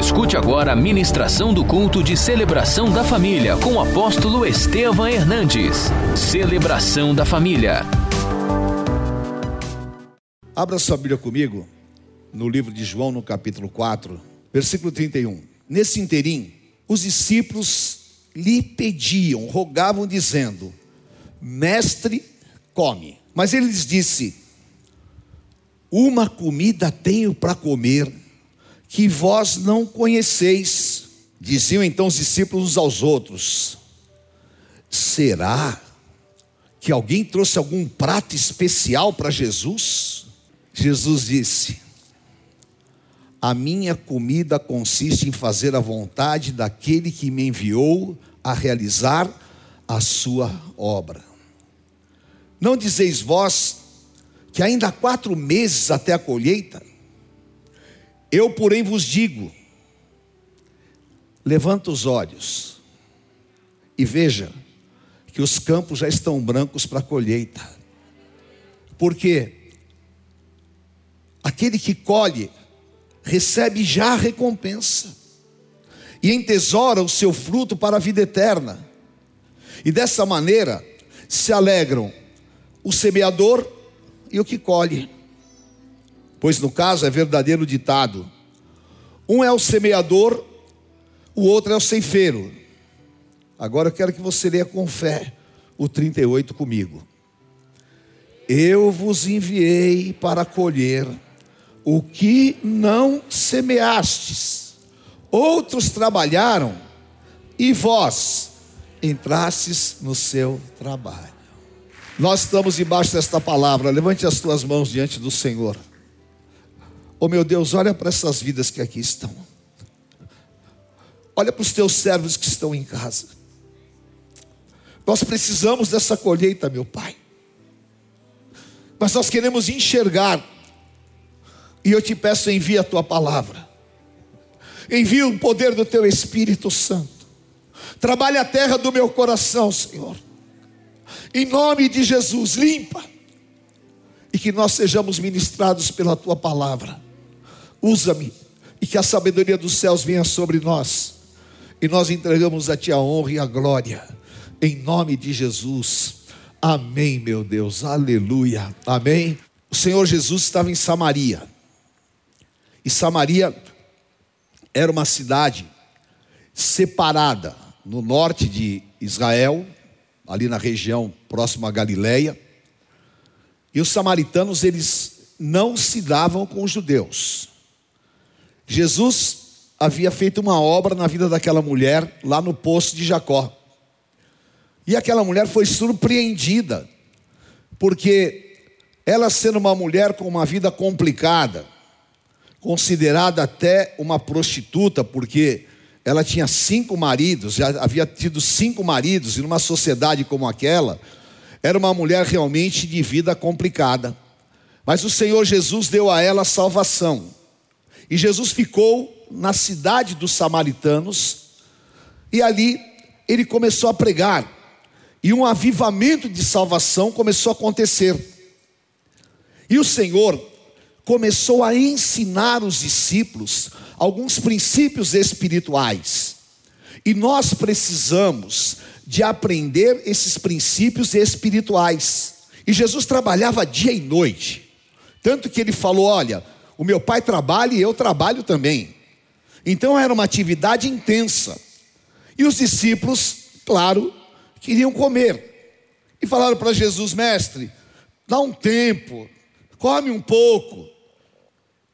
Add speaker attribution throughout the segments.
Speaker 1: Escute agora a ministração do culto de celebração da família com o apóstolo Estevam Hernandes. Celebração da família.
Speaker 2: Abra sua Bíblia comigo no livro de João, no capítulo 4, versículo 31. Nesse interim, os discípulos lhe pediam, rogavam, dizendo: Mestre, come. Mas ele lhes disse: Uma comida tenho para comer que vós não conheceis. Diziam então os discípulos aos outros: Será que alguém trouxe algum prato especial para Jesus? Jesus disse: A minha comida consiste em fazer a vontade daquele que me enviou a realizar a sua obra. Não dizeis vós que ainda há quatro meses até a colheita? Eu, porém, vos digo: levanta os olhos e veja que os campos já estão brancos para a colheita. Porque aquele que colhe recebe já a recompensa e entesoura o seu fruto para a vida eterna. E dessa maneira se alegram o semeador e o que colhe. Pois no caso é verdadeiro ditado: um é o semeador, o outro é o ceifeiro. Agora eu quero que você leia com fé o 38 comigo. Eu vos enviei para colher o que não semeastes, outros trabalharam e vós entrastes no seu trabalho. Nós estamos debaixo desta palavra. Levante as tuas mãos diante do Senhor. Oh meu Deus, olha para essas vidas que aqui estão. Olha para os teus servos que estão em casa. Nós precisamos dessa colheita, meu Pai. Mas nós queremos enxergar. E eu te peço, envia a tua palavra. Envia o poder do teu Espírito Santo. Trabalhe a terra do meu coração, Senhor. Em nome de Jesus, limpa. E que nós sejamos ministrados pela tua palavra usa-me, e que a sabedoria dos céus venha sobre nós, e nós entregamos a Ti a honra e a glória, em nome de Jesus. Amém, meu Deus, aleluia, amém. O Senhor Jesus estava em Samaria, e Samaria era uma cidade separada no norte de Israel, ali na região próxima a Galileia, e os samaritanos eles não se davam com os judeus. Jesus havia feito uma obra na vida daquela mulher lá no poço de Jacó. E aquela mulher foi surpreendida, porque ela sendo uma mulher com uma vida complicada, considerada até uma prostituta, porque ela tinha cinco maridos, já havia tido cinco maridos, e numa sociedade como aquela, era uma mulher realmente de vida complicada. Mas o Senhor Jesus deu a ela salvação. E Jesus ficou na cidade dos samaritanos, e ali ele começou a pregar, e um avivamento de salvação começou a acontecer. E o Senhor começou a ensinar os discípulos alguns princípios espirituais. E nós precisamos de aprender esses princípios espirituais. E Jesus trabalhava dia e noite. Tanto que ele falou: Olha, o meu pai trabalha e eu trabalho também. Então era uma atividade intensa. E os discípulos, claro, queriam comer. E falaram para Jesus: Mestre, dá um tempo, come um pouco.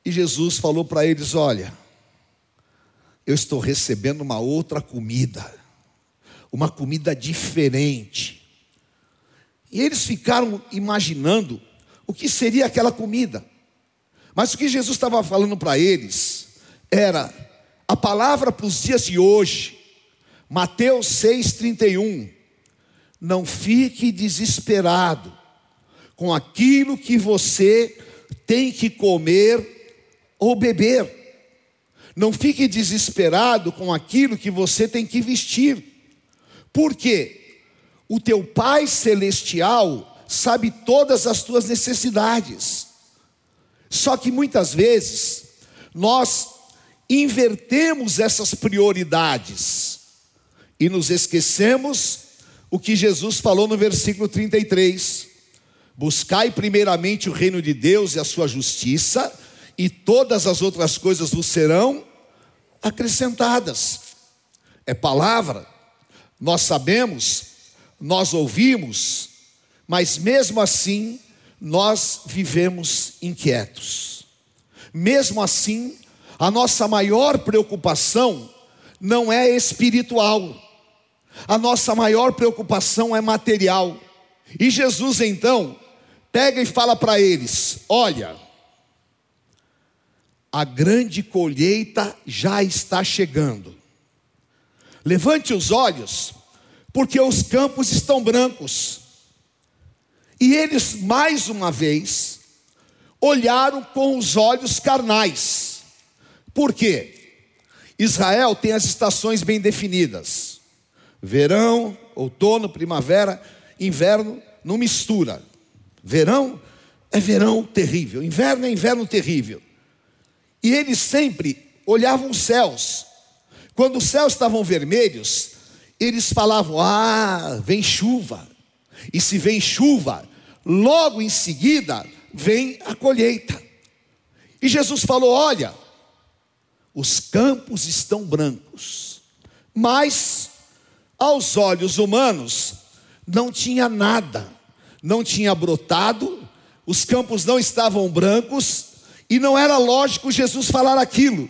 Speaker 2: E Jesus falou para eles: Olha, eu estou recebendo uma outra comida, uma comida diferente. E eles ficaram imaginando o que seria aquela comida. Mas o que Jesus estava falando para eles era a palavra para os dias de hoje, Mateus 6,31. Não fique desesperado com aquilo que você tem que comer ou beber. Não fique desesperado com aquilo que você tem que vestir. Porque o teu Pai celestial sabe todas as tuas necessidades. Só que muitas vezes nós invertemos essas prioridades e nos esquecemos o que Jesus falou no versículo 33. Buscai primeiramente o reino de Deus e a sua justiça, e todas as outras coisas vos serão acrescentadas. É palavra, nós sabemos, nós ouvimos, mas mesmo assim nós vivemos inquietos. Mesmo assim, a nossa maior preocupação não é espiritual, a nossa maior preocupação é material. E Jesus então pega e fala para eles: Olha, a grande colheita já está chegando. Levante os olhos, porque os campos estão brancos. E eles, mais uma vez, olharam com os olhos carnais. Por quê? Israel tem as estações bem definidas: verão, outono, primavera, inverno, não mistura. Verão é verão terrível, inverno é inverno terrível. E eles sempre olhavam os céus. Quando os céus estavam vermelhos, eles falavam: Ah, vem chuva. E se vem chuva, logo em seguida vem a colheita. E Jesus falou: Olha, os campos estão brancos, mas aos olhos humanos não tinha nada, não tinha brotado, os campos não estavam brancos, e não era lógico Jesus falar aquilo.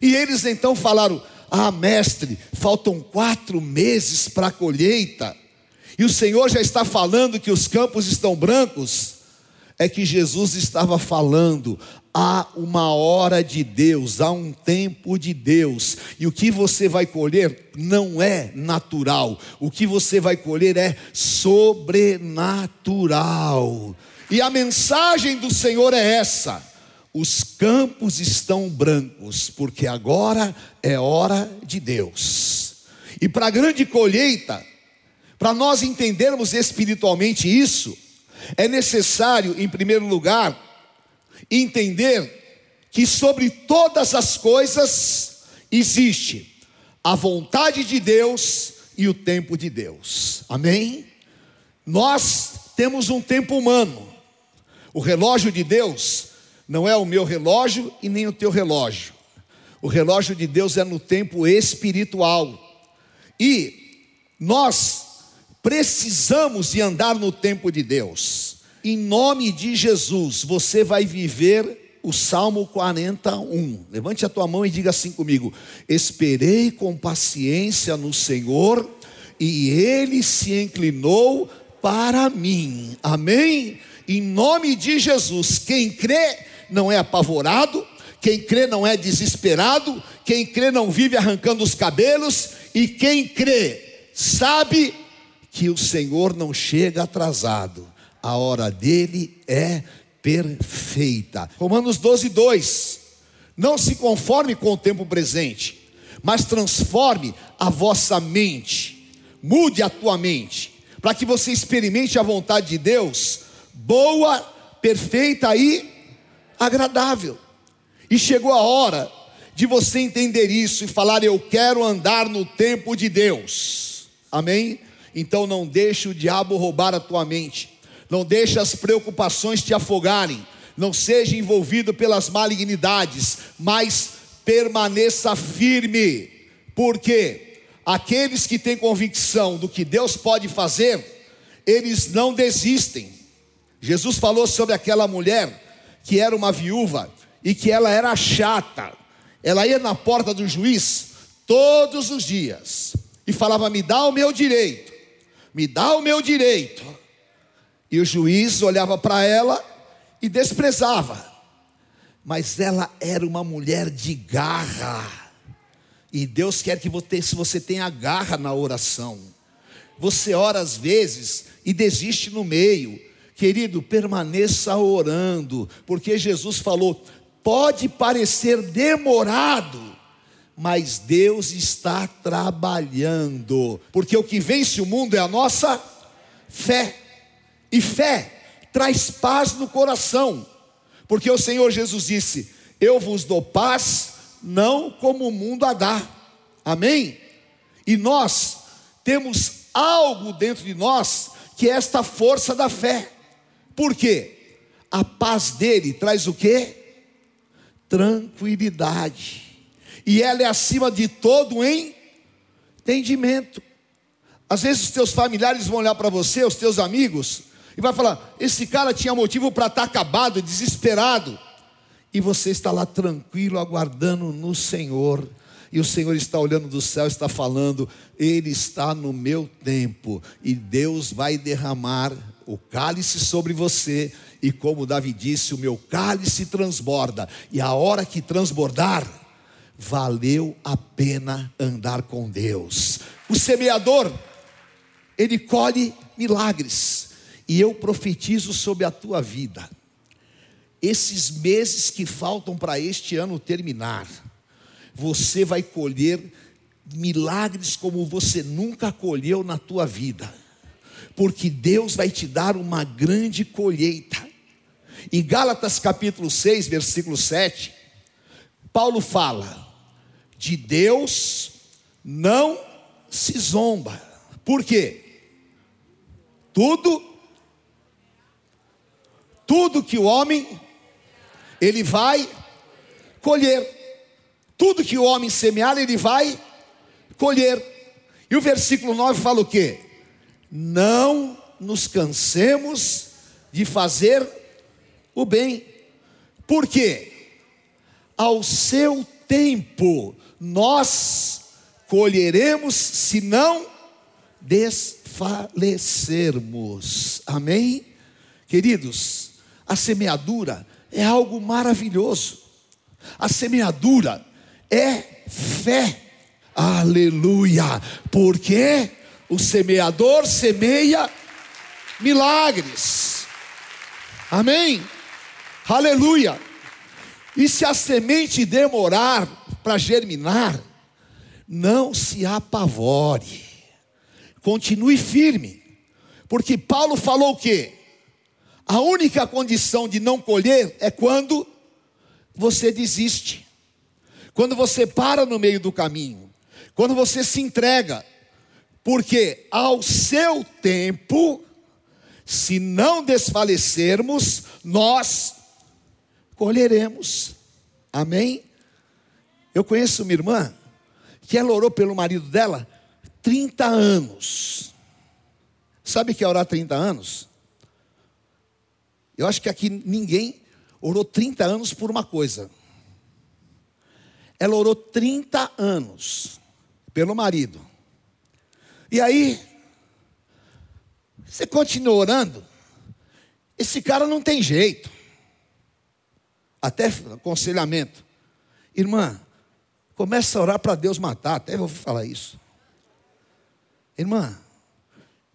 Speaker 2: E eles então falaram: Ah, mestre, faltam quatro meses para a colheita, e o Senhor já está falando que os campos estão brancos. É que Jesus estava falando, há uma hora de Deus, há um tempo de Deus, e o que você vai colher não é natural, o que você vai colher é sobrenatural. E a mensagem do Senhor é essa: os campos estão brancos, porque agora é hora de Deus. E para a grande colheita, para nós entendermos espiritualmente isso, é necessário, em primeiro lugar, entender que sobre todas as coisas existe a vontade de Deus e o tempo de Deus. Amém? Nós temos um tempo humano. O relógio de Deus não é o meu relógio e nem o teu relógio. O relógio de Deus é no tempo espiritual. E nós precisamos de andar no tempo de Deus. Em nome de Jesus, você vai viver o Salmo 41. Levante a tua mão e diga assim comigo: Esperei com paciência no Senhor, e ele se inclinou para mim. Amém? Em nome de Jesus, quem crê não é apavorado, quem crê não é desesperado, quem crê não vive arrancando os cabelos, e quem crê sabe que o Senhor não chega atrasado, a hora dele é perfeita. Romanos 12, 2: Não se conforme com o tempo presente, mas transforme a vossa mente, mude a tua mente, para que você experimente a vontade de Deus, boa, perfeita e agradável. E chegou a hora de você entender isso e falar: Eu quero andar no tempo de Deus. Amém? Então não deixe o diabo roubar a tua mente. Não deixe as preocupações te afogarem. Não seja envolvido pelas malignidades, mas permaneça firme. Porque aqueles que têm convicção do que Deus pode fazer, eles não desistem. Jesus falou sobre aquela mulher que era uma viúva e que ela era chata. Ela ia na porta do juiz todos os dias e falava: Me dá o meu direito, me dá o meu direito. E o juiz olhava para ela e desprezava. Mas ela era uma mulher de garra. E Deus quer que você, se você tenha garra na oração. Você ora às vezes e desiste no meio Querido, permaneça orando, porque Jesus falou: pode parecer demorado, mas Deus está trabalhando, porque o que vence o mundo é a nossa fé, e fé traz paz no coração, porque o Senhor Jesus disse: Eu vos dou paz, não como o mundo a dá. Amém? E nós temos algo dentro de nós que é esta força da fé. Por quê? A paz dele traz o quê? Tranquilidade. E ela é acima de todo entendimento. Às vezes os teus familiares vão olhar para você, os teus amigos, e vai falar: esse cara tinha motivo para estar tá acabado, desesperado. E você está lá tranquilo, aguardando no Senhor. E o Senhor está olhando do céu, está falando: Ele está no meu tempo, e Deus vai derramar o cálice sobre você. E como Davi disse, o meu cálice transborda, e a hora que transbordar, valeu a pena andar com Deus. O semeador, ele colhe milagres, e eu profetizo sobre a tua vida esses meses que faltam para este ano terminar, você vai colher milagres como você nunca colheu na tua vida, porque Deus vai te dar uma grande colheita. Em Gálatas capítulo 6, versículo 7, Paulo fala: de Deus não se zomba. Por quê? Tudo, tudo que o homem ele vai colher. Tudo que o homem semear, ele vai colher. E o versículo 9 fala o quê? Não nos cansemos de fazer o bem. Por quê? Ao seu tempo nós colheremos se não desfalecermos. Amém? Queridos, a semeadura é algo maravilhoso. A semeadura é fé. Aleluia! Porque o semeador semeia milagres. Amém? Aleluia! E se a semente demorar para germinar, não se apavore. Continue firme. Porque Paulo falou o quê? A única condição de não colher é quando você desiste, quando você para no meio do caminho, quando você se entrega, porque ao seu tempo, se não desfalecermos, nós colheremos. Amém? Eu conheço uma irmã que ela orou pelo marido dela 30 anos. Sabe o que é orar 30 anos? Eu acho que aqui ninguém orou 30 anos por uma coisa. Ela orou 30 anos pelo marido. E aí, você continua orando, esse cara não tem jeito. Até aconselhamento. Irmã, começa a orar para Deus matar, até vou falar isso. Irmã,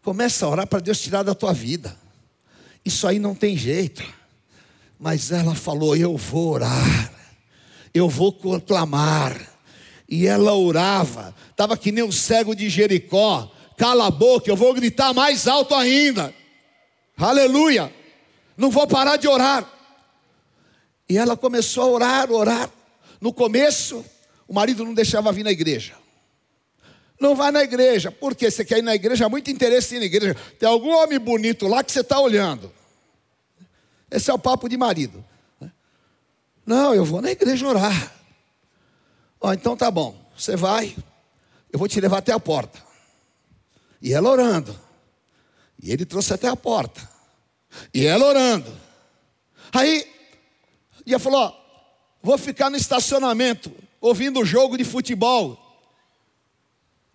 Speaker 2: começa a orar para Deus tirar da tua vida. Isso aí não tem jeito. Mas ela falou: Eu vou orar, eu vou proclamar. E ela orava, estava que nem o cego de Jericó. Cala a boca, eu vou gritar mais alto ainda. Aleluia. Não vou parar de orar. E ela começou a orar, orar. No começo, o marido não deixava vir na igreja. Não vai na igreja. Por quê? Você quer ir na igreja? Há muito interesse em ir na igreja. Tem algum homem bonito lá que você está olhando. Esse é o papo de marido. Não, eu vou na igreja orar. Ó, então tá bom. Você vai, eu vou te levar até a porta. E ela orando. E ele trouxe até a porta. E ela orando. Aí, e falou: ó, vou ficar no estacionamento, ouvindo o jogo de futebol.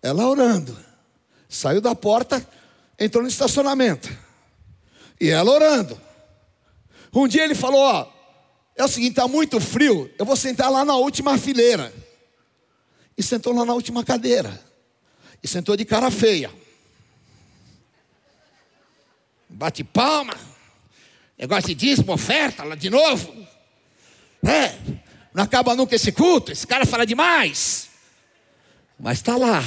Speaker 2: Ela orando. Saiu da porta, entrou no estacionamento. E ela orando. Um dia ele falou: Ó, é o seguinte, está muito frio, eu vou sentar lá na última fileira. E sentou lá na última cadeira. E sentou de cara feia. Bate palma. Negócio de dízimo, oferta, lá de novo. É, não acaba nunca esse culto. Esse cara fala demais. Mas está lá.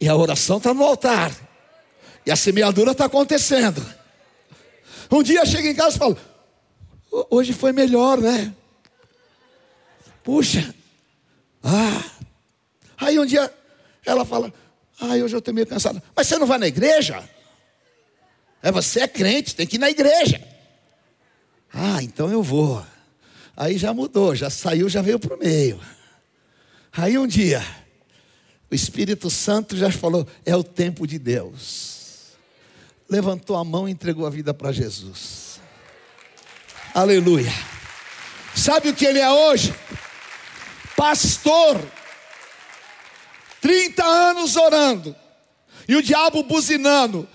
Speaker 2: E a oração está no altar. E a semeadura está acontecendo. Um dia chega em casa e fala: Hoje foi melhor, né? Puxa, Ah, aí um dia ela fala: Ah, hoje eu estou meio cansada. Mas você não vai na igreja? É, você é crente, tem que ir na igreja. Ah, então eu vou. Aí já mudou, já saiu, já veio para o meio. Aí um dia, o Espírito Santo já falou: é o tempo de Deus. Levantou a mão e entregou a vida para Jesus. Aleluia. Sabe o que ele é hoje? Pastor. 30 anos orando. E o diabo buzinando.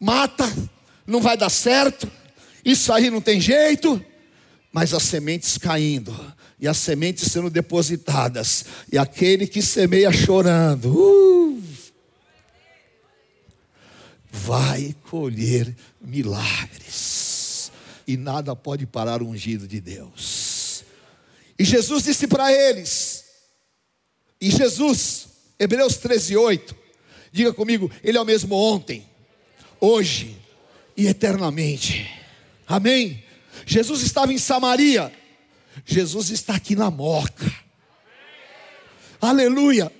Speaker 2: Mata, não vai dar certo. Isso aí não tem jeito. Mas as sementes caindo e as sementes sendo depositadas, e aquele que semeia chorando, uh, vai colher milagres, e nada pode parar o ungido de Deus. E Jesus disse para eles, e Jesus, Hebreus 13, 8, diga comigo, Ele é o mesmo ontem, hoje e eternamente, amém? Jesus estava em Samaria, Jesus está aqui na Moca. Aleluia.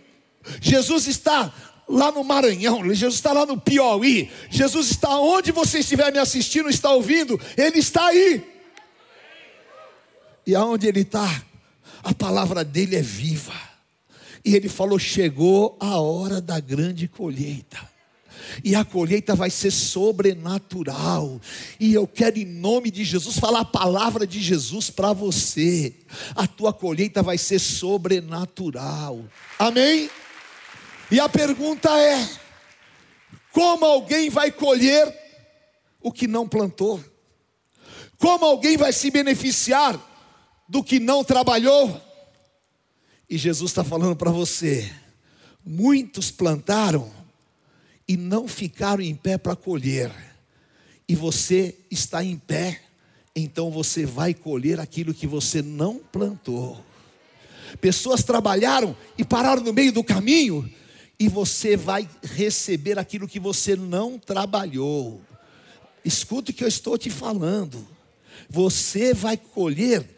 Speaker 2: Jesus está lá no Maranhão, Jesus está lá no Piauí, Jesus está onde você estiver me assistindo, está ouvindo, Ele está aí. E aonde Ele está, a palavra dele é viva. E Ele falou: chegou a hora da grande colheita e a colheita vai ser sobrenatural. E eu quero, em nome de Jesus, falar a palavra de Jesus para você. A tua colheita vai ser sobrenatural. Amém? E a pergunta é: como alguém vai colher o que não plantou? Como alguém vai se beneficiar do que não trabalhou? E Jesus está falando para você: muitos plantaram, e não ficaram em pé para colher, e você está em pé, então você vai colher aquilo que você não plantou. Pessoas trabalharam e pararam no meio do caminho, e você vai receber aquilo que você não trabalhou. Escuta o que eu estou te falando. Você vai colher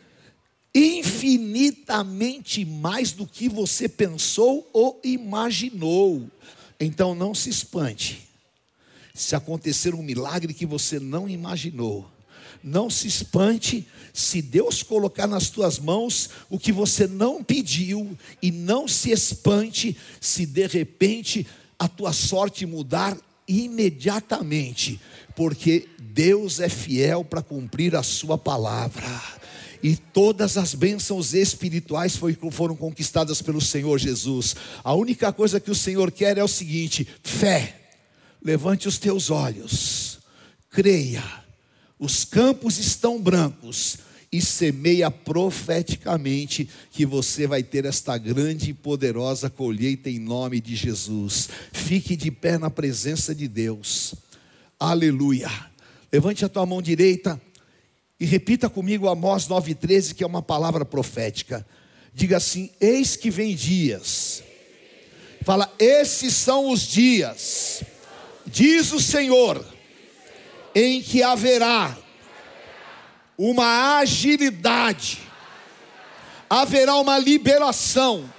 Speaker 2: infinitamente mais do que você pensou ou imaginou. Então não se espante. Se acontecer um milagre que você não imaginou, não se espante se Deus colocar nas tuas mãos o que você não pediu, e não se espante se de repente a tua sorte mudar imediatamente, porque Deus é fiel para cumprir a sua palavra e todas as bênçãos espirituais foram conquistadas pelo Senhor Jesus. A única coisa que o Senhor quer é o seguinte: fé. Levante os teus olhos, creia, os campos estão brancos, e semeia profeticamente que você vai ter esta grande e poderosa colheita em nome de Jesus. Fique de pé na presença de Deus. Aleluia. Levante a tua mão direita e repita comigo Amós 9,13, que é uma palavra profética. Diga assim: Eis que vem dias. Fala, esses são os dias, diz o Senhor, em que haverá uma agilidade, haverá uma liberação,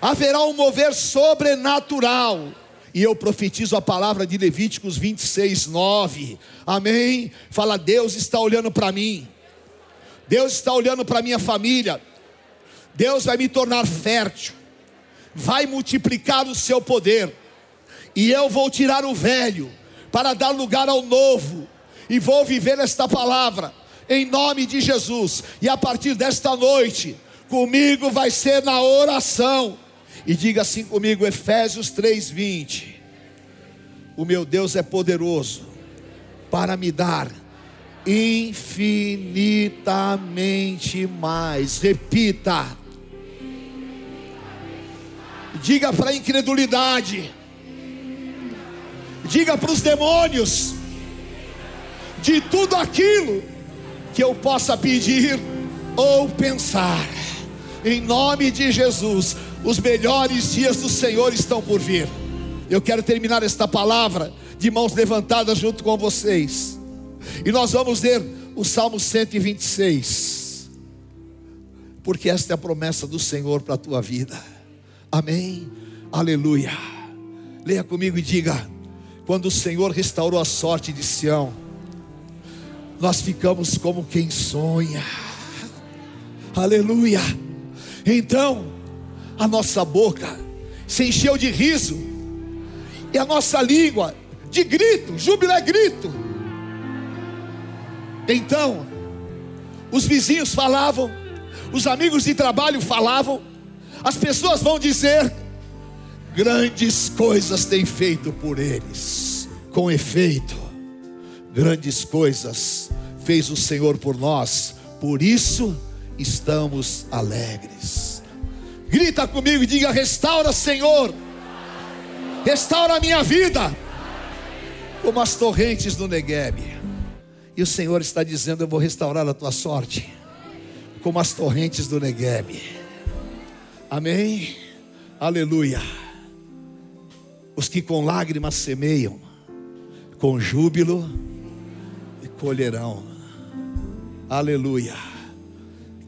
Speaker 2: haverá um mover sobrenatural e eu profetizo a palavra de Levíticos 26, 9. Amém? Fala, Deus está olhando para mim. Deus está olhando para minha família. Deus vai me tornar fértil. Vai multiplicar o seu poder. E eu vou tirar o velho para dar lugar ao novo. E vou viver esta palavra em nome de Jesus. E a partir desta noite, comigo vai ser na oração e diga assim comigo, Efésios 3:20. O meu Deus é poderoso para me dar infinitamente mais. Repita. Diga para a incredulidade. Diga para os demônios. De tudo aquilo que eu possa pedir ou pensar. Em nome de Jesus os melhores dias do Senhor estão por vir. Eu quero terminar esta palavra de mãos levantadas junto com vocês. E nós vamos ler o Salmo 126. porque esta é a promessa do Senhor para a tua vida. Amém. Aleluia. Leia comigo e diga: quando o Senhor restaurou a sorte de Sião, nós ficamos como quem sonha. Aleluia. Então, a nossa boca se encheu de riso, e a nossa língua de grito, júbilo é grito. Então, os vizinhos falavam, os amigos de trabalho falavam, as pessoas vão dizer: grandes coisas tem feito por eles. Com efeito, grandes coisas fez o Senhor por nós, por isso estamos alegres. Grita comigo e diga: restaura, Senhor, restaura a minha vida, como as torrentes do Negueb. E o Senhor está dizendo: Eu vou restaurar a tua sorte, como as torrentes do Negueb. Amém? Aleluia. Os que com lágrimas semeiam, com júbilo colherão. Aleluia.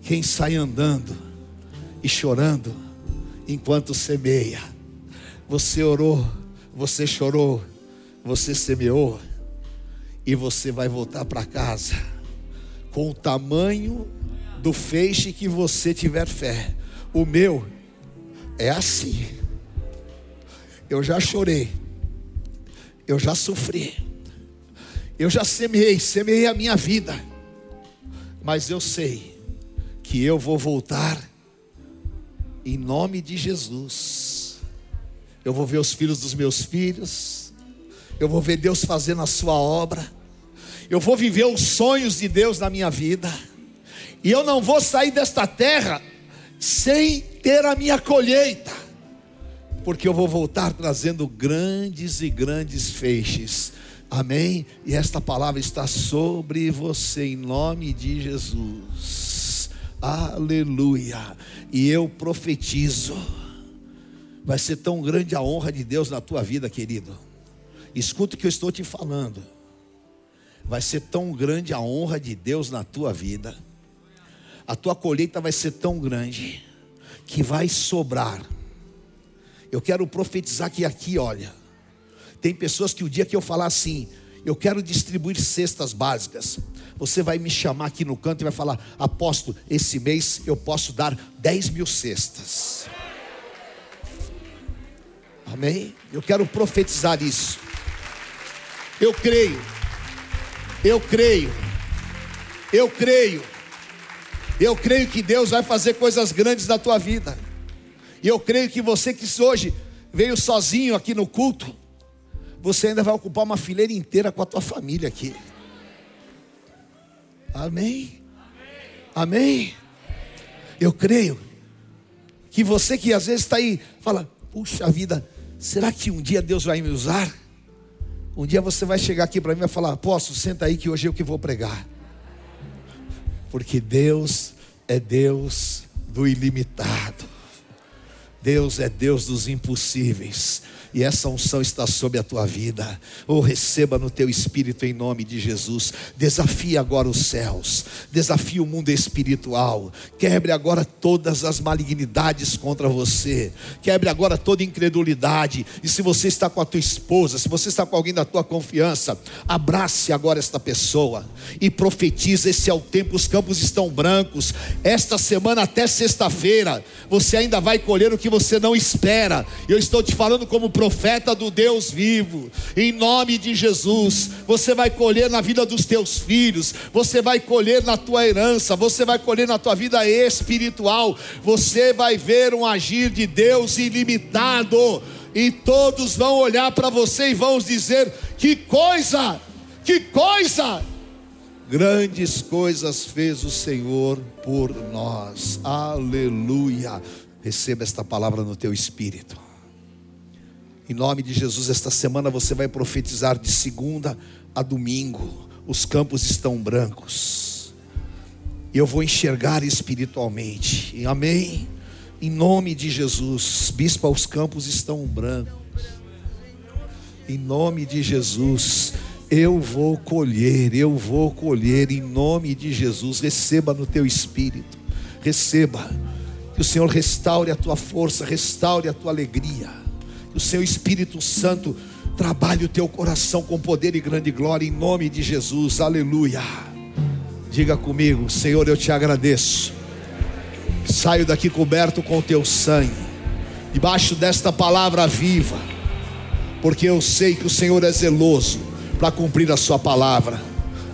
Speaker 2: Quem sai andando e chorando enquanto semeia. Você orou, você chorou, você semeou e você vai voltar para casa com o tamanho do feixe que você tiver fé. O meu é assim. Eu já chorei. Eu já sofri. Eu já semeei, semeei a minha vida. Mas eu sei que eu vou voltar em nome de Jesus. Eu vou ver os filhos dos meus filhos. Eu vou ver Deus fazendo a sua obra. Eu vou viver os sonhos de Deus na minha vida. E eu não vou sair desta terra sem ter a minha colheita, porque eu vou voltar trazendo grandes e grandes feixes. Amém? E esta palavra está sobre você em nome de Jesus. Aleluia. E eu profetizo. Vai ser tão grande a honra de Deus na tua vida, querido. Escuta o que eu estou te falando. Vai ser tão grande a honra de Deus na tua vida a tua colheita vai ser tão grande que vai sobrar. Eu quero profetizar que aqui, olha, tem pessoas que o dia que eu falar assim, eu quero distribuir cestas básicas, você vai me chamar aqui no canto e vai falar, aposto, esse mês eu posso dar 10 mil cestas. Amém? Eu quero profetizar isso. Eu creio, eu creio, eu creio eu creio que Deus vai fazer coisas grandes na tua vida. E eu creio que você que hoje veio sozinho aqui no culto, você ainda vai ocupar uma fileira inteira com a tua família aqui. Amém? Amém? Eu creio que você que às vezes está aí, fala: puxa vida, será que um dia Deus vai me usar? Um dia você vai chegar aqui para mim e vai falar: Posso, senta aí que hoje é eu que vou pregar porque Deus é Deus do ilimitado. Deus é Deus dos impossíveis e essa unção está sobre a tua vida. Ou oh, receba no teu espírito em nome de Jesus. Desafie agora os céus, desafie o mundo espiritual. Quebre agora todas as malignidades contra você. Quebre agora toda incredulidade. E se você está com a tua esposa, se você está com alguém da tua confiança, abrace agora esta pessoa e profetize: esse é o tempo, os campos estão brancos. Esta semana até sexta-feira, você ainda vai colher o que você não espera. Eu estou te falando como profeta do Deus vivo, em nome de Jesus. Você vai colher na vida dos teus filhos, você vai colher na tua herança, você vai colher na tua vida espiritual, você vai ver um agir de Deus ilimitado, e todos vão olhar para você e vão dizer: que coisa, que coisa! Grandes coisas fez o Senhor por nós, aleluia. Receba esta palavra no teu espírito. Em nome de Jesus, esta semana você vai profetizar de segunda a domingo. Os campos estão brancos. Eu vou enxergar espiritualmente. Amém. Em nome de Jesus, bispo, os campos estão brancos. Em nome de Jesus, eu vou colher, eu vou colher em nome de Jesus. Receba no teu espírito. receba. Que o Senhor restaure a tua força, restaure a tua alegria. Que o Seu Espírito Santo trabalhe o teu coração com poder e grande glória em nome de Jesus. Aleluia. Diga comigo, Senhor, eu te agradeço. Saio daqui coberto com o teu sangue, debaixo desta palavra viva, porque eu sei que o Senhor é zeloso para cumprir a sua palavra.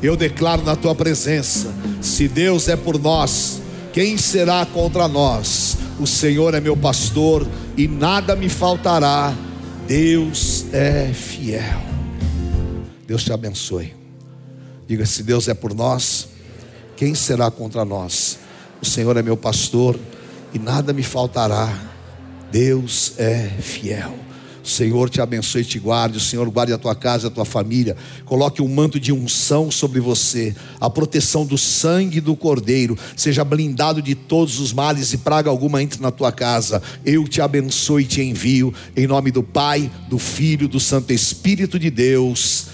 Speaker 2: Eu declaro na tua presença: se Deus é por nós, quem será contra nós? O Senhor é meu pastor e nada me faltará. Deus é fiel. Deus te abençoe. Diga: se Deus é por nós, quem será contra nós? O Senhor é meu pastor e nada me faltará. Deus é fiel. O Senhor te abençoe e te guarde, o Senhor guarde a tua casa, a tua família, coloque um manto de unção sobre você, a proteção do sangue do Cordeiro, seja blindado de todos os males e praga alguma entre na tua casa. Eu te abençoe e te envio, em nome do Pai, do Filho, do Santo Espírito de Deus.